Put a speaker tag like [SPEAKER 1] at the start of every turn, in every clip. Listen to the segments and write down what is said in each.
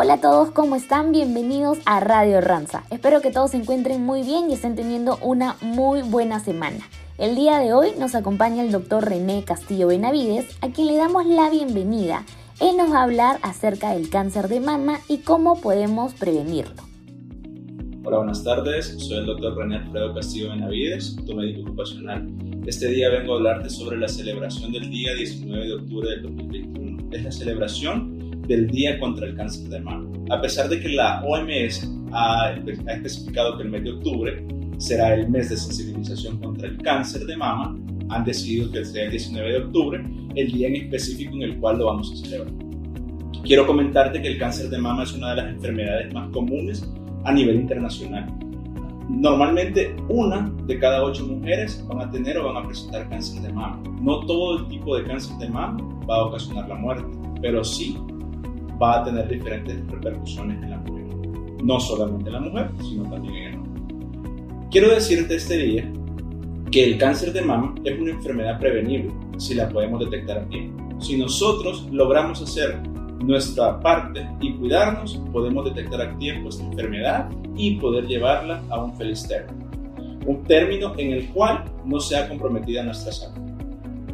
[SPEAKER 1] Hola a todos, ¿cómo están? Bienvenidos a Radio Ranza. Espero que todos se encuentren muy bien y estén teniendo una muy buena semana. El día de hoy nos acompaña el doctor René Castillo Benavides, a quien le damos la bienvenida. Él nos va a hablar acerca del cáncer de mama y cómo podemos prevenirlo.
[SPEAKER 2] Hola, buenas tardes. Soy el doctor René Alfredo Castillo Benavides, tu médico ocupacional. Este día vengo a hablarte sobre la celebración del día 19 de octubre del 2021. Es la celebración del Día contra el Cáncer de Mama. A pesar de que la OMS ha, especificado que el mes de octubre será el mes de sensibilización contra el cáncer de mama, han decidido que sea el 19 de octubre, el día en específico en el cual lo vamos a celebrar. Quiero comentarte que el cáncer de mama es una de las enfermedades más comunes a nivel internacional. Normalmente una de cada ocho mujeres van a tener o van a presentar cáncer de mama. No todo el tipo de cáncer de mama va a ocasionar la muerte, pero sí va a tener diferentes repercusiones en la mujer. No solamente en la mujer, sino también en el hombre. Quiero decirte este día que el cáncer de mama es una enfermedad prevenible si la podemos detectar a tiempo. Si nosotros logramos hacer nuestra parte y cuidarnos, podemos detectar a tiempo esta enfermedad y poder llevarla a un feliz término. Un término en el cual no sea comprometida nuestra salud.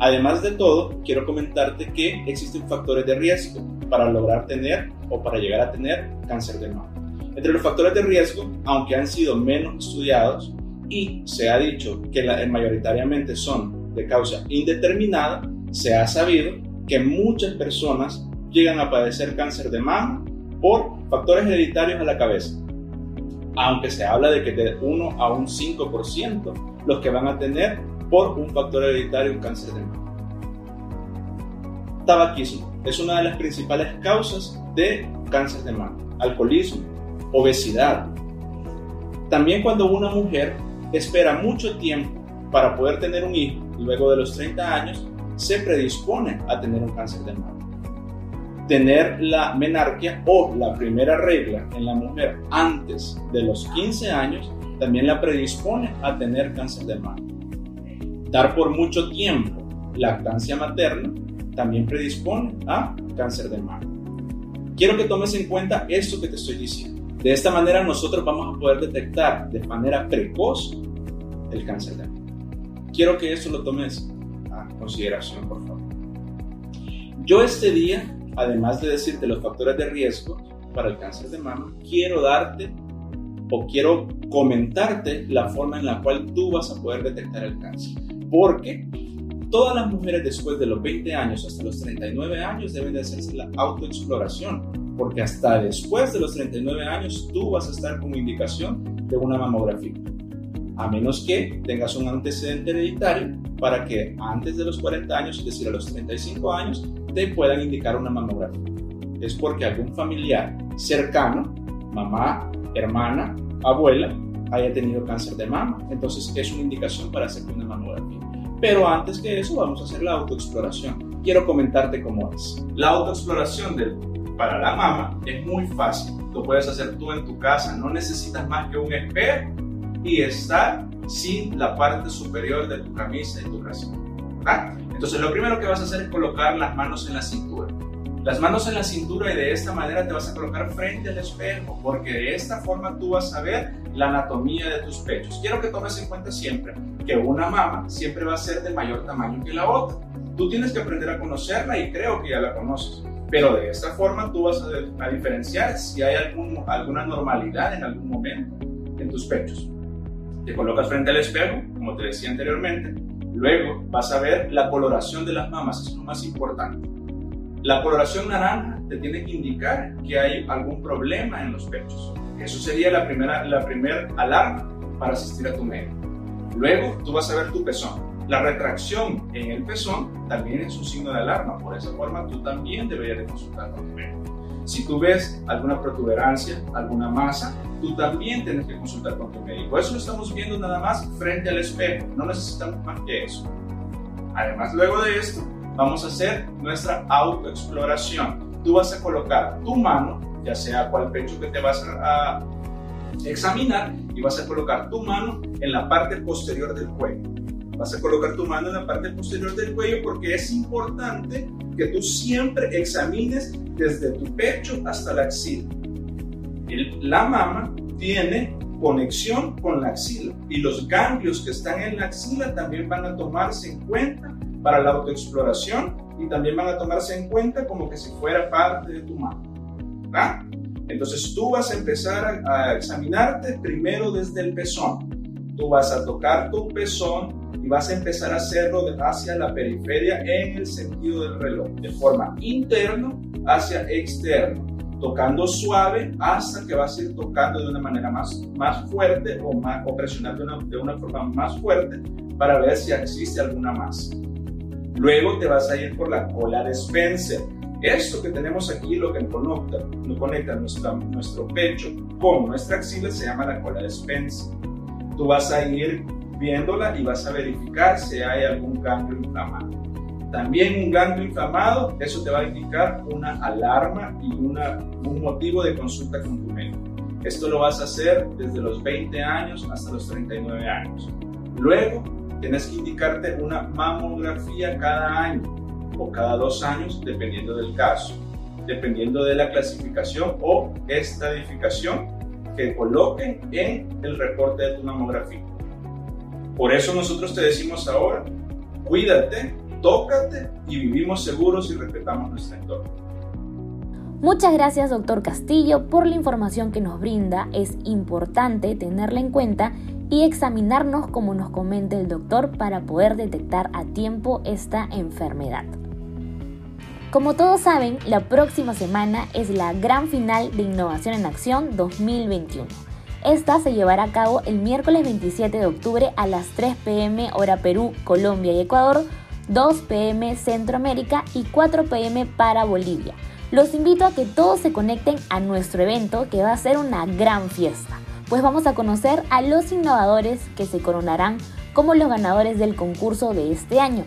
[SPEAKER 2] Además de todo, quiero comentarte que existen factores de riesgo para lograr tener o para llegar a tener cáncer de mama. Entre los factores de riesgo, aunque han sido menos estudiados y se ha dicho que la, mayoritariamente son de causa indeterminada, se ha sabido que muchas personas llegan a padecer cáncer de mama por factores hereditarios a la cabeza. Aunque se habla de que de 1 a un 5% los que van a tener por un factor hereditario un cáncer de mama. Tabaquismo es una de las principales causas de cáncer de mama. Alcoholismo, obesidad. También cuando una mujer espera mucho tiempo para poder tener un hijo, luego de los 30 años, se predispone a tener un cáncer de mama. Tener la menarquia o la primera regla en la mujer antes de los 15 años también la predispone a tener cáncer de mama. Dar por mucho tiempo lactancia materna también predispone a cáncer de mama. Quiero que tomes en cuenta esto que te estoy diciendo. De esta manera nosotros vamos a poder detectar de manera precoz el cáncer de mama. Quiero que esto lo tomes a consideración, por favor. Yo este día, además de decirte los factores de riesgo para el cáncer de mama, quiero darte o quiero comentarte la forma en la cual tú vas a poder detectar el cáncer. Porque Todas las mujeres después de los 20 años hasta los 39 años deben de hacerse la autoexploración, porque hasta después de los 39 años tú vas a estar con indicación de una mamografía, a menos que tengas un antecedente hereditario para que antes de los 40 años, es decir, a los 35 años, te puedan indicar una mamografía. Es porque algún familiar cercano, mamá, hermana, abuela, haya tenido cáncer de mama, entonces es una indicación para hacer una mamografía. Pero antes que eso vamos a hacer la autoexploración. Quiero comentarte cómo es. La autoexploración para la mama es muy fácil. Lo puedes hacer tú en tu casa. No necesitas más que un espejo y estar sin la parte superior de tu camisa y tu brazo. Entonces lo primero que vas a hacer es colocar las manos en la cintura. Las manos en la cintura y de esta manera te vas a colocar frente al espejo, porque de esta forma tú vas a ver la anatomía de tus pechos. Quiero que tomes en cuenta siempre que una mama siempre va a ser de mayor tamaño que la otra. Tú tienes que aprender a conocerla y creo que ya la conoces. Pero de esta forma tú vas a, diferenciar si hay alguna normalidad en algún momento en tus pechos. Te colocas frente al espejo, como te decía anteriormente. Luego vas a ver la coloración de las mamas, es lo más importante. La coloración naranja te tiene que indicar que hay algún problema en los pechos. Eso sería la primera, la primera alarma para asistir a tu médico. Luego tú vas a ver tu pezón. La retracción en el pezón también es un signo de alarma, por esa forma tú también deberías de consultar con tu médico. Si tú ves alguna protuberancia, alguna masa, tú también tienes que consultar con tu médico. Eso lo estamos viendo nada más frente al espejo, no necesitamos más que eso. Además, luego de esto, vamos a hacer nuestra autoexploración. Tú vas a colocar tu mano, ya sea cual pecho que te vas a examinar, y vas a colocar tu mano en la parte posterior del cuello. Vas a colocar tu mano en la parte posterior del cuello porque es importante que tú siempre examines desde tu pecho hasta la axila. la mama tiene conexión con la axila y los ganglios que están en la axila también van a tomarse en cuenta para la autoexploración y también van a tomarse en cuenta como que si fuera parte de tu mama. Entonces tú vas a empezar a, examinarte primero desde el pezón. Tú vas a tocar tu pezón y vas a empezar a hacerlo hacia la periferia en el sentido del reloj, de forma interno hacia externo, tocando suave hasta que vas a ir tocando de una manera más, más fuerte o, más, o presionando de una, de una forma más fuerte para ver si existe alguna más. Luego te vas a ir por la cola de Spencer. Esto que tenemos aquí, lo que conecta, conecta nuestro, pecho con nuestra axila, se llama la cola de Spencer. Tú vas a ir viéndola y vas a verificar si hay algún ganglio inflamado. También un ganglio inflamado, eso te va a indicar una alarma y una, un motivo de consulta con tu médico. Esto lo vas a hacer desde los 20 años hasta los 39 años. Luego, tienes que indicarte una mamografía cada año o cada dos años, dependiendo del caso, dependiendo de la clasificación o estadificación que coloquen en el reporte de tu mamografía. Por eso nosotros te decimos ahora, cuídate, tócate y vivimos seguros y respetamos nuestro entorno.
[SPEAKER 1] Muchas gracias, doctor Castillo, por la información que nos brinda. Es importante tenerla en cuenta y examinarnos como nos comenta el doctor para poder detectar a tiempo esta enfermedad. Como todos saben, la próxima semana es la gran final de Innovación en Acción 2021 esta se llevará a cabo el miércoles 27 de octubre a las 3 pm hora Perú, Colombia y Ecuador, 2 pm Centroamérica y 4 pm para Bolivia. Los invito a que todos se conecten a nuestro evento que va a ser una gran fiesta, pues vamos a conocer a los innovadores que se coronarán como los ganadores del concurso de este año.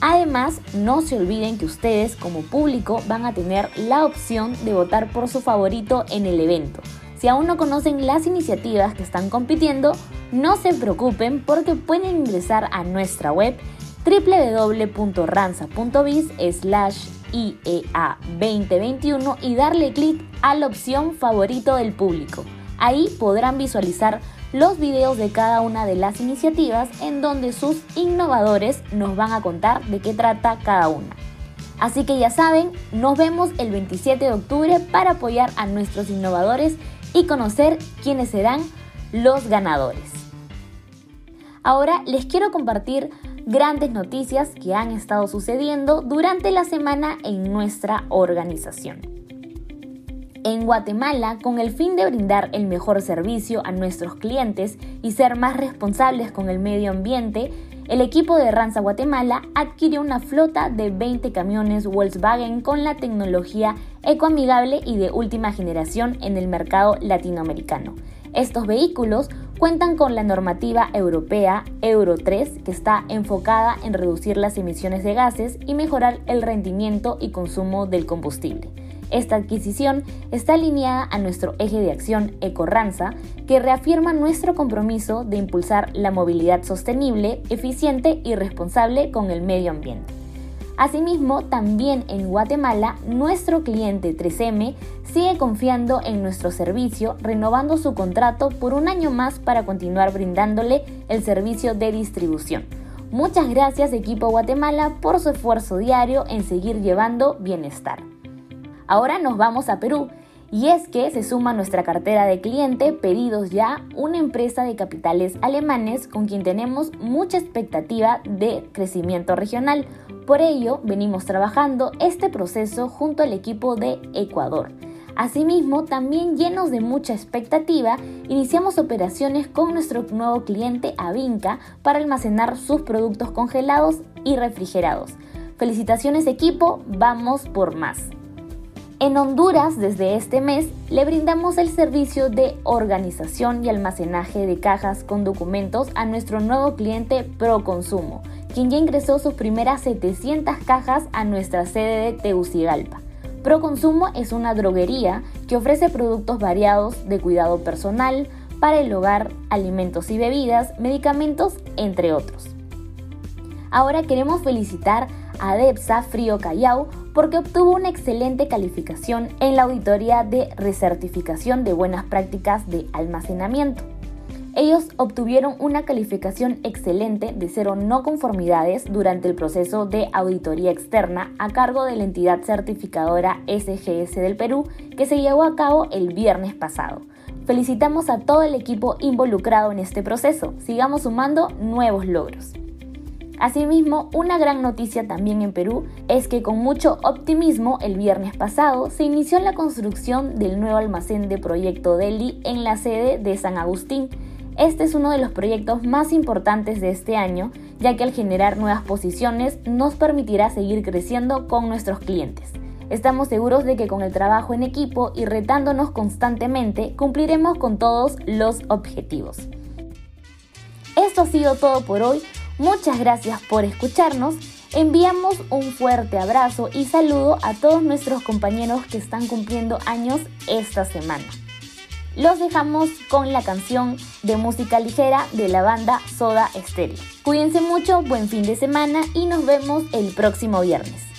[SPEAKER 1] Además, no se olviden que ustedes como público van a tener la opción de votar por su favorito en el evento. Si aún no conocen las iniciativas que están compitiendo, no se preocupen porque pueden ingresar a nuestra web www.ranza.biz slash IEA 2021 y darle clic a la opción favorito del público. Ahí podrán visualizar los videos de cada una de las iniciativas en donde sus innovadores nos van a contar de qué trata cada una. Así que ya saben, nos vemos el 27 de octubre para apoyar a nuestros innovadores y conocer quiénes serán los ganadores. Ahora les quiero compartir grandes noticias que han estado sucediendo durante la semana en nuestra organización. En Guatemala, con el fin de brindar el mejor servicio a nuestros clientes y ser más responsables con el medio ambiente, el equipo de Ranza Guatemala adquirió una flota de 20 camiones Volkswagen con la tecnología ecoamigable y de última generación en el mercado latinoamericano. Estos vehículos cuentan con la normativa europea Euro 3 que está enfocada en reducir las emisiones de gases y mejorar el rendimiento y consumo del combustible. Esta adquisición está alineada a nuestro eje de acción Ecorranza, que reafirma nuestro compromiso de impulsar la movilidad sostenible, eficiente y responsable con el medio ambiente. Asimismo, también en Guatemala, nuestro cliente 3M sigue confiando en nuestro servicio, renovando su contrato por un año más para continuar brindándole el servicio de distribución. Muchas gracias equipo Guatemala por su esfuerzo diario en seguir llevando bienestar. Ahora nos vamos a Perú. Y es que se suma a nuestra cartera de cliente Pedidos Ya, una empresa de capitales alemanes con quien tenemos mucha expectativa de crecimiento regional. Por ello, venimos trabajando este proceso junto al equipo de Ecuador. Asimismo, también llenos de mucha expectativa, iniciamos operaciones con nuestro nuevo cliente Avinca para almacenar sus productos congelados y refrigerados. Felicitaciones equipo, vamos por más. En Honduras, desde este mes, le brindamos el servicio de organización y almacenaje de cajas con documentos a nuestro nuevo cliente Proconsumo, quien ya ingresó sus primeras 700 cajas a nuestra sede de Tegucigalpa. Proconsumo es una droguería que ofrece productos variados de cuidado personal, para el hogar, alimentos y bebidas, medicamentos, entre otros. Ahora queremos felicitar a Depsa Frío Callao porque obtuvo una excelente calificación en la auditoría de recertificación de buenas prácticas de almacenamiento. Ellos obtuvieron una calificación excelente de cero no conformidades durante el proceso de auditoría externa a cargo de la entidad certificadora SGS del Perú que se llevó a cabo el viernes pasado. Felicitamos a todo el equipo involucrado en este proceso. Sigamos sumando nuevos logros. Asimismo, una gran noticia también en Perú es que con mucho optimismo el viernes pasado se inició la construcción del nuevo almacén de Proyecto Delhi en la sede de San Agustín. Este es uno de los proyectos más importantes de este año, ya que al generar nuevas posiciones nos permitirá seguir creciendo con nuestros clientes. Estamos seguros de que con el trabajo en equipo y retándonos constantemente cumpliremos con todos los objetivos. Esto ha sido todo por hoy. Muchas gracias por escucharnos. Enviamos un fuerte abrazo y saludo a todos nuestros compañeros que están cumpliendo años esta semana. Los dejamos con la canción de música ligera de la banda Soda Stereo. Cuídense mucho, buen fin de semana y nos vemos el próximo viernes.